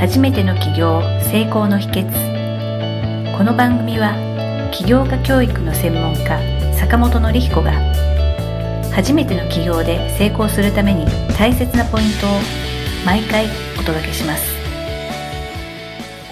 初めての起業成功の秘訣この番組は起業家教育の専門家坂本典彦が初めての起業で成功するために大切なポイントを毎回お届けします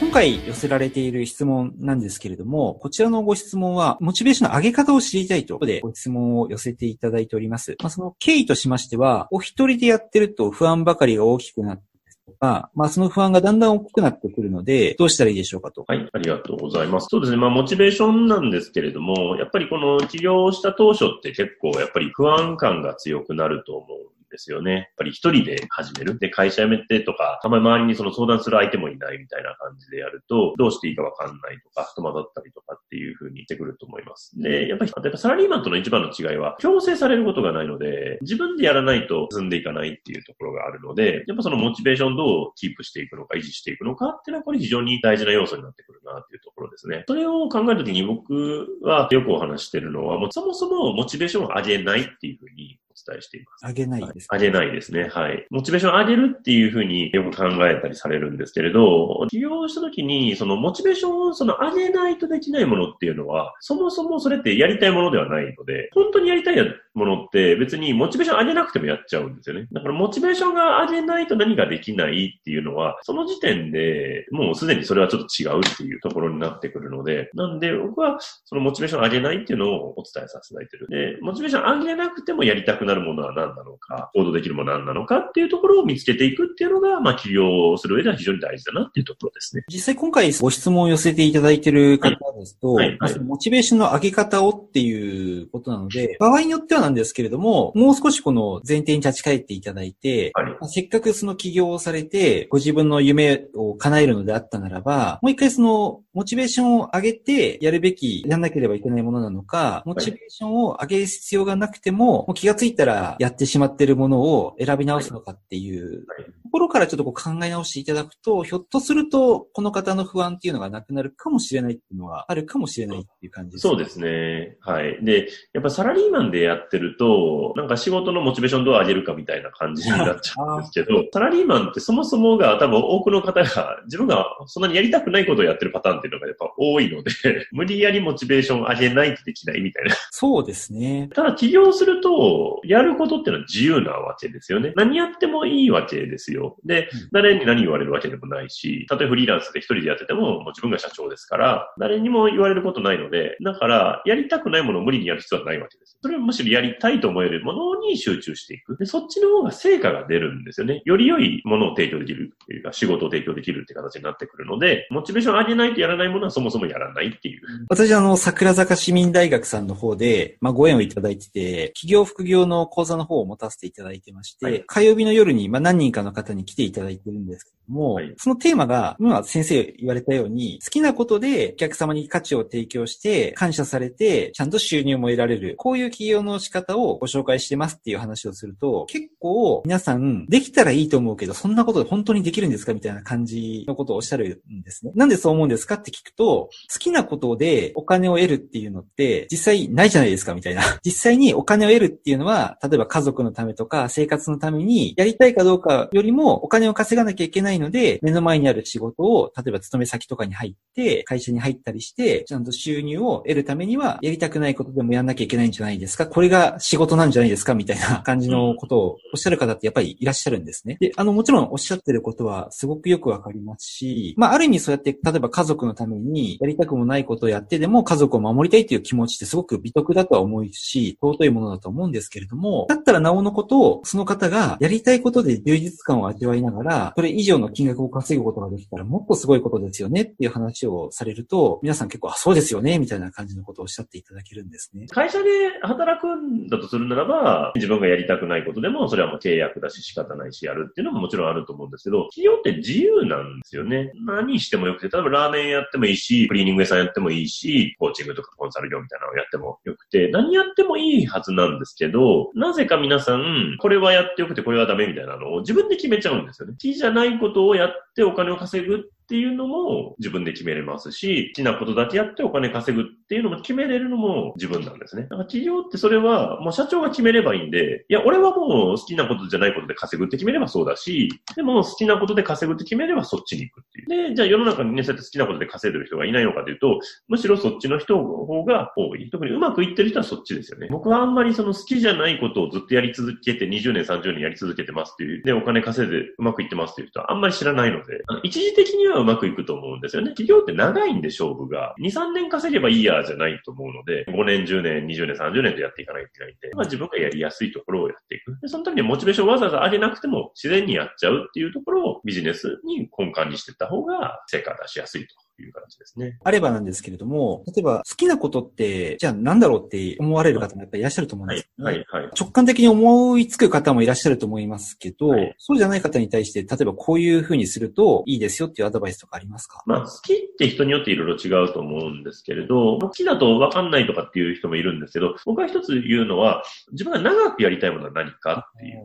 今回寄せられている質問なんですけれども、こちらのご質問は、モチベーションの上げ方を知りたいということで、ご質問を寄せていただいております。まあ、その経緯としましては、お一人でやってると不安ばかりが大きくなってとか、まあその不安がだんだん大きくなってくるので、どうしたらいいでしょうかと。はい、ありがとうございます。そうですね、まあモチベーションなんですけれども、やっぱりこの起業した当初って結構やっぱり不安感が強くなると思うですよね。やっぱり一人で始める。で、会社辞めてとか、あんまり周りにその相談する相手もいないみたいな感じでやると、どうしていいかわかんないとか、戸惑ったりとかっていう風にしてくると思います。で、やっぱり、やっぱサラリーマンとの一番の違いは、強制されることがないので、自分でやらないと進んでいかないっていうところがあるので、やっぱそのモチベーションどうキープしていくのか、維持していくのかっていうのは、これ非常に大事な要素になってくるなっていうところですね。それを考えるときに僕はよくお話してるのは、もうそもそもモチベーションを上げないっていうふうにお伝えしています。上げないです、ね、上げないですね。はい。モチベーションを上げるっていうふうによく考えたりされるんですけれど、起業した時に、そのモチベーションをその上げないとできないものっていうのは、そもそもそれってやりたいものではないので、本当にやりたいものって別にモチベーション上げなくてもやっちゃうんですよね。だからモチベーションが上げないと何ができないっていうのは、その時点でもうすでにそれはちょっと違うっていうところになってくるので、なんで僕はそのモチベーション上げないっていうのをお伝えさせていただいてる。で、モチベーション上げなくてもやりたくなるものは何だろうか、行動できるものは何なのかっていうところを見つけていくっていうのが、まあ起業する上では非常に大事だなっていうところですね。実際今回ご質問を寄せていただいている方ですと、はいはいはい、モチベーションの上げ方をっていうことなので、場合によってはなんですけれども、もう少しこの前提に立ち返っていただいて、はい、せっかくその起業をされて、ご自分の夢を叶えるのであったならば、もう一回そのモチベーションを上げてやるべき、やんなければいけないものなのか、モチベーションを上げる必要がなくても、もう気がついたらやってしまっているものを選び直すのかっていうところからちょっとこう考え直していただくと、ひょっとすると、この方の不安っていうのがなくなるかもしれないっていうのはあるかもしれないっていう感じですね。そうですね。はい。で、やっぱサラリーマンでやってると、なんか仕事のモチベーションどう上げるかみたいな感じになっちゃうんですけど、サラリーマンってそもそもが多分多くの方が自分がそんなにやりたくないことをやってるパターンっていうのがやっぱ多いので、無理やりモチベーション上げないとできないみたいな。そうですね。ただ起業すると、やることっていうのは自由なわけですよね。何やってもいいわけですよ。で、誰に何言われるわけでもないし、たとえフリーランスで一人でやってても、もう自分が社長ですから、誰にも言われることないので、だから、やりたくないものを無理にやる必要はないわけです。それはむしろやりたいと思えるものに集中していく。で、そっちの方が成果が出るんですよね。より良いものを提供できるというか、仕事を提供できるって形になってくるので、モチベーション上げないとやらないものはそもそもやらないっていう。私、あの、桜坂市民大学さんの方で、まあ、ご縁をいただいてて、企業副業の講座の方を持たせていただいてまして、はい、火曜日の夜に、まあ、何人かの方に来ていただいてるんですけども、はい、そのテーマが、今先生言われたように、好きなことでお客様に価値を提供して、感謝されて、ちゃんと収入も得られる。こういう企業の仕方をご紹介してますっていう話をすると、結構皆さん、できたらいいと思うけど、そんなことで本当にできるんですかみたいな感じのことをおっしゃるんですね。なんでそう思うんですかって聞くと、好きなことでお金を得るっていうのって、実際ないじゃないですかみたいな。実際にお金を得るっていうのは、例えば家族のためとか生活のためにやりたいかどうかよりもお金を稼がなきゃいけないので、目の前にある仕事を、例えば勤め先とかに入って、会社に入ったりして、ちゃんと収入を得るためには、やりたくないことでもやんなきゃいけないんじゃないですかこれが仕事なんじゃないですかみたいな 感じのことをおっしゃる方ってやっぱりいらっしゃるんですね。で、あの、もちろんおっしゃってることはすごくよくわかりますし、まあ、ある意味そうやって、例えば家族ののためにやりたくもないことをやってでも家族を守りたいという気持ちってすごく美徳だとは思うし、尊いものだと思うんですけれども、だったらなおのことを、その方がやりたいことで充実感を味わいながら、それ以上の金額を稼ぐことができたらもっとすごいことですよねっていう話をされると、皆さん結構、あ、そうですよね、みたいな感じのことをおっしゃっていただけるんですね。会社で働くんだとするならば、自分がやりたくないことでも、それはもう契約だし仕方ないしやるっていうのももちろんあると思うんですけど、企業って自由なんですよね。何してもよくて、例えばラーメンやってもいいし、クリーニング屋さんやってもいいし、コーチングとかコンサル業みたいなのをやってもよくて、何やってもいいはずなんですけど、なぜか皆さん、これはやってよくてこれはダメみたいなのを自分で決めちゃうんですよね。好きじゃないことをやってお金を稼ぐっっていうのも自分で決めれますし、好きなことだけやってお金稼ぐっていうのも決めれるのも自分なんですね。だから企業ってそれはもう社長が決めればいいんで、いや、俺はもう好きなことじゃないことで稼ぐって決めればそうだし、でも好きなことで稼ぐって決めればそっちに行くっていう。で、じゃあ世の中にね、そうやって好きなことで稼いでる人がいないのかというと、むしろそっちの人の方が多い。特にうまくいってる人はそっちですよね。僕はあんまりその好きじゃないことをずっとやり続けて20年、30年やり続けてますっていう、で、お金稼いでうまくいってますっていう人はあんまり知らないので、あの一時的にはうまくいくと思うんですよね。企業って長いんで勝負が。2、3年稼げばいいやじゃないと思うので、5年、10年、20年、30年とやっていかないといけないんで、まあ自分がやりやすいところをやっていく。で、その時にモチベーションをわざわざ上げなくても自然にやっちゃうっていうところをビジネスに根幹にしていった方が成果出しやすいという形ですね。あればなんですけれども、例えば好きなことって、じゃあなんだろうって思われる方もやっぱりいらっしゃると思うんです、ね、はい、はい、はい。直感的に思いつく方もいらっしゃると思いますけど、はい、そうじゃない方に対して、例えばこういうふうにするといいですよっていうアドバイスとかありますか？まあ、好きって人によっていろいろ違うと思うんですけれど、好きだとわかんないとかっていう人もいるんですけど、僕は一つ言うのは、自分が長くやりたいものは何かっていう。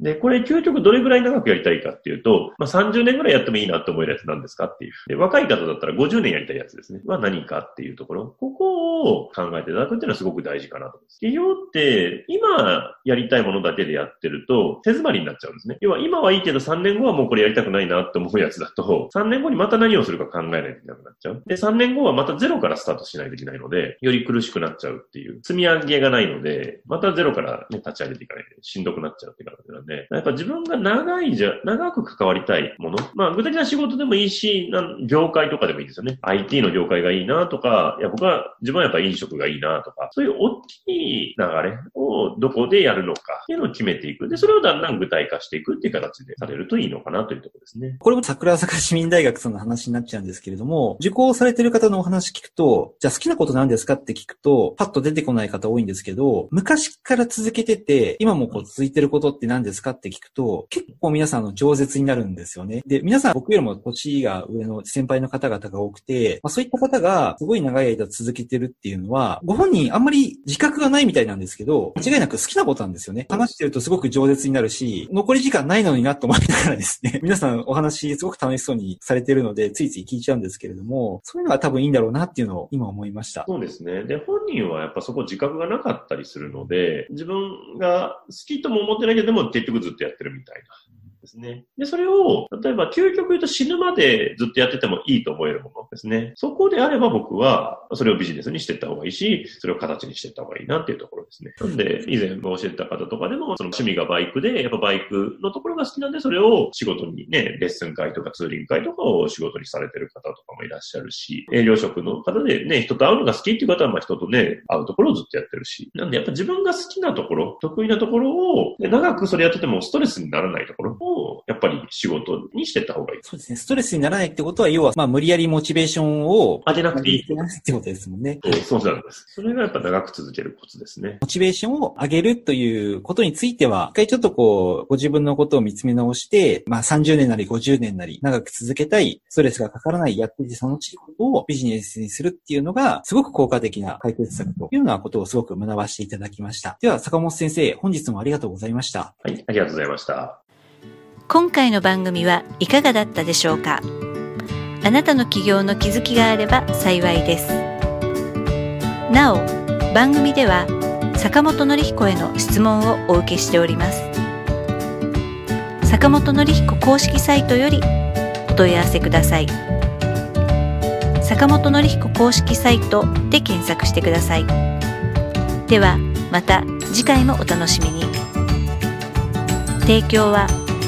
で、これ究極どれぐらい長くやりたいかっていうと、まあ30年ぐらいやってもいいなって思えるやつなんですかっていう。で、若い方だったら50年やりたいやつですね。は何かっていうところ。ここを考えていただくっていうのはすごく大事かなと思います。企業って、今やりたいものだけでやってると、手詰まりになっちゃうんですね。要は今はいいけど3年後はもうこれやりたくないなって思うやつだと、3年後にまた何をするか考えないといけなくなっちゃう。で、3年後はまたゼロからスタートしないといけないので、より苦しくなっちゃうっていう、積み上げがないので、またゼロからね、立ち上げていかないとしんどくなっちゃうって感じなんで、やっぱ自分が長いじゃ、長く関わりたいもの。まあ、具体的な仕事でもいいし、業界とかでもいいですよね。IT の業界がいいなとか、いや、僕は、自分はやっぱ飲食がいいなとか、そういう大きい流れをどこでやるのかっていうのを決めていく。で、それをだんだん具体化していくっていう形でされるといいのかなというところですね。これも桜坂市民大学さんの話になっちゃうんですけれども、受講されてる方のお話聞くと、じゃあ好きなこと何ですかって聞くと、パッと出てこない方多いんですけど、昔から続けてて、今もこう続いてることって何ですかって聞くと、結構皆さんの饒舌になるんですよね。で、皆さん僕よりも年が上の先輩の方々が多くて、まあ、そういった方がすごい長い間続けてるっていうのは、ご本人あんまり自覚がないみたいなんですけど、間違いなく好きなことなんですよね。話してるとすごく饒舌になるし、残り時間ないのになと思いながらですね、皆さんお話すごく楽しそうにされてるので、ついつい聞いちゃうんですけれども、そういうのが多分いいんだろうなっていうのを今思いました。そうですね。で、本人はやっぱそこ自覚がなかったりするので、自分が好きとも思ってないけど、でも結局ずっとやってるみたいな。ですね。で、それを、例えば究極言うと死ぬまでずっとやっててもいいと思えるものですね。そこであれば僕は、それをビジネスにしていった方がいいし、それを形にしていった方がいいなっていうところですね。なんで、以前教えた方とかでも、その趣味がバイクで、やっぱバイクのところが好きなんで、それを仕事にね、レッスン会とかツーリング会とかを仕事にされてる方とかもいらっしゃるし、営業職の方でね、人と会うのが好きっていう方は、まあ人とね、会うところをずっとやってるし。なんで、やっぱ自分が好きなところ、得意なところを、長くそれやっててもストレスにならないところを、やっぱり仕事にしてった方がいい。そうですね。ストレスにならないってことは、要は、まあ、無理やりモチベーションを上げなくていい。ってことですもんね。そうなんです。それがやっぱ長く続けるコツですね。モチベーションを上げるということについては、一回ちょっとこう、ご自分のことを見つめ直して、まあ、30年なり50年なり、長く続けたい、ストレスがかからない、やっていて楽しいことをビジネスにするっていうのが、すごく効果的な解決策というようなことをすごく学ばせていただきました。では、坂本先生、本日もありがとうございました。はい、ありがとうございました。今回の番組はいかがだったでしょうか？あなたの起業の気づきがあれば幸いです。なお、番組では坂本典彦への質問をお受けしております。坂本典彦公式サイトよりお問い合わせください。坂本典彦公式サイトで検索してください。では、また次回もお楽しみに。提供は